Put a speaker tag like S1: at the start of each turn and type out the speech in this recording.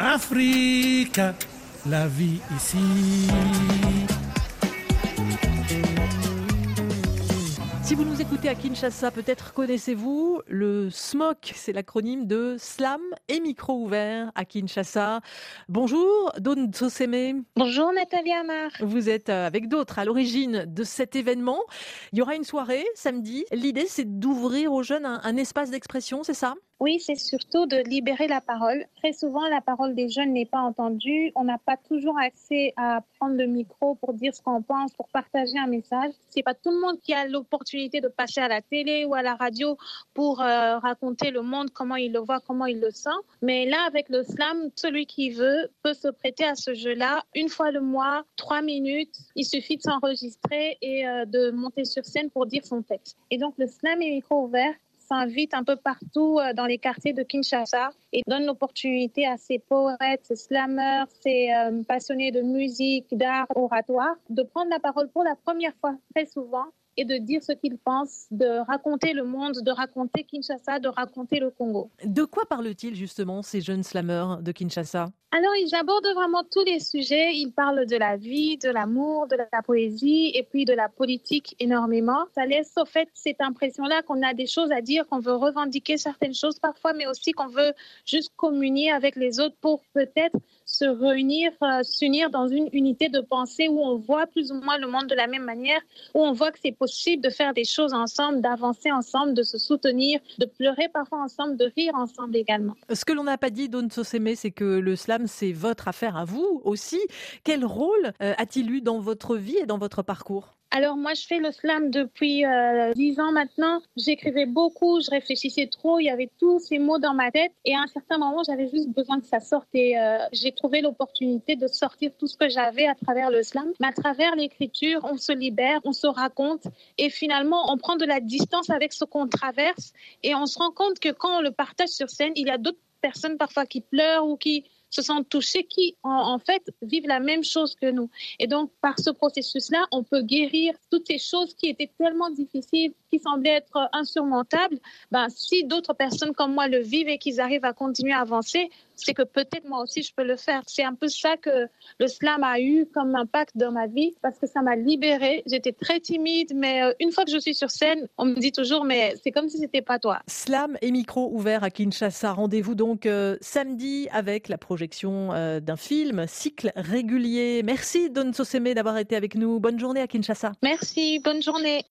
S1: Afrique, la vie ici.
S2: Si vous nous écoutez à Kinshasa, peut-être connaissez-vous le SMOC, c'est l'acronyme de Slam et Micro Ouvert à Kinshasa. Bonjour, Don Tsoseme.
S3: Bonjour Nathalie Amar.
S2: Vous êtes euh, avec d'autres à l'origine de cet événement. Il y aura une soirée samedi. L'idée, c'est d'ouvrir aux jeunes un, un espace d'expression, c'est ça?
S3: Oui, c'est surtout de libérer la parole. Très souvent, la parole des jeunes n'est pas entendue. On n'a pas toujours accès à prendre le micro pour dire ce qu'on pense, pour partager un message. C'est pas tout le monde qui a l'opportunité de passer à la télé ou à la radio pour euh, raconter le monde, comment il le voit, comment il le sent. Mais là, avec le slam, celui qui veut peut se prêter à ce jeu-là une fois le mois, trois minutes. Il suffit de s'enregistrer et euh, de monter sur scène pour dire son texte. Et donc, le slam est micro ouvert s'invite un peu partout euh, dans les quartiers de Kinshasa et donne l'opportunité à ces poètes, ces slammers, ces euh, passionnés de musique, d'art, oratoire, de prendre la parole pour la première fois très souvent et de dire ce qu'ils pensent, de raconter le monde, de raconter Kinshasa, de raconter le Congo.
S2: De quoi parlent-ils justement ces jeunes slammers de Kinshasa?
S3: Alors, ils abordent vraiment tous les sujets. Ils parlent de la vie, de l'amour, de la poésie et puis de la politique énormément. Ça laisse au fait cette impression-là qu'on a des choses à dire, qu'on veut revendiquer certaines choses parfois, mais aussi qu'on veut juste communier avec les autres pour peut-être se réunir, euh, s'unir dans une unité de pensée où on voit plus ou moins le monde de la même manière, où on voit que c'est possible de faire des choses ensemble, d'avancer ensemble, de se soutenir, de pleurer parfois ensemble, de rire ensemble également.
S2: Ce que l'on n'a pas dit, Don Soseme, c'est que le slam, c'est votre affaire à vous aussi. Quel rôle euh, a-t-il eu dans votre vie et dans votre parcours?
S3: Alors moi, je fais le slam depuis euh, dix ans maintenant. J'écrivais beaucoup, je réfléchissais trop, il y avait tous ces mots dans ma tête. Et à un certain moment, j'avais juste besoin que ça sorte. Et euh, j'ai trouvé l'opportunité de sortir tout ce que j'avais à travers le slam. Mais à travers l'écriture, on se libère, on se raconte. Et finalement, on prend de la distance avec ce qu'on traverse. Et on se rend compte que quand on le partage sur scène, il y a d'autres personnes parfois qui pleurent ou qui se sentent touchés, qui en, fait vivent la même chose que nous. Et donc, par ce processus-là, on peut guérir toutes ces choses qui étaient tellement difficiles, qui semblaient être insurmontables. Ben, si d'autres personnes comme moi le vivent et qu'ils arrivent à continuer à avancer, c'est que peut-être moi aussi je peux le faire. C'est un peu ça que le slam a eu comme impact dans ma vie parce que ça m'a libérée. J'étais très timide, mais euh, une fois que je suis sur scène, on me dit toujours, mais c'est comme si c'était pas toi.
S2: Slam et micro ouvert à Kinshasa. Rendez-vous donc euh, samedi avec la projection euh, d'un film, cycle régulier. Merci Don Soseme d'avoir été avec nous. Bonne journée à Kinshasa.
S3: Merci, bonne journée.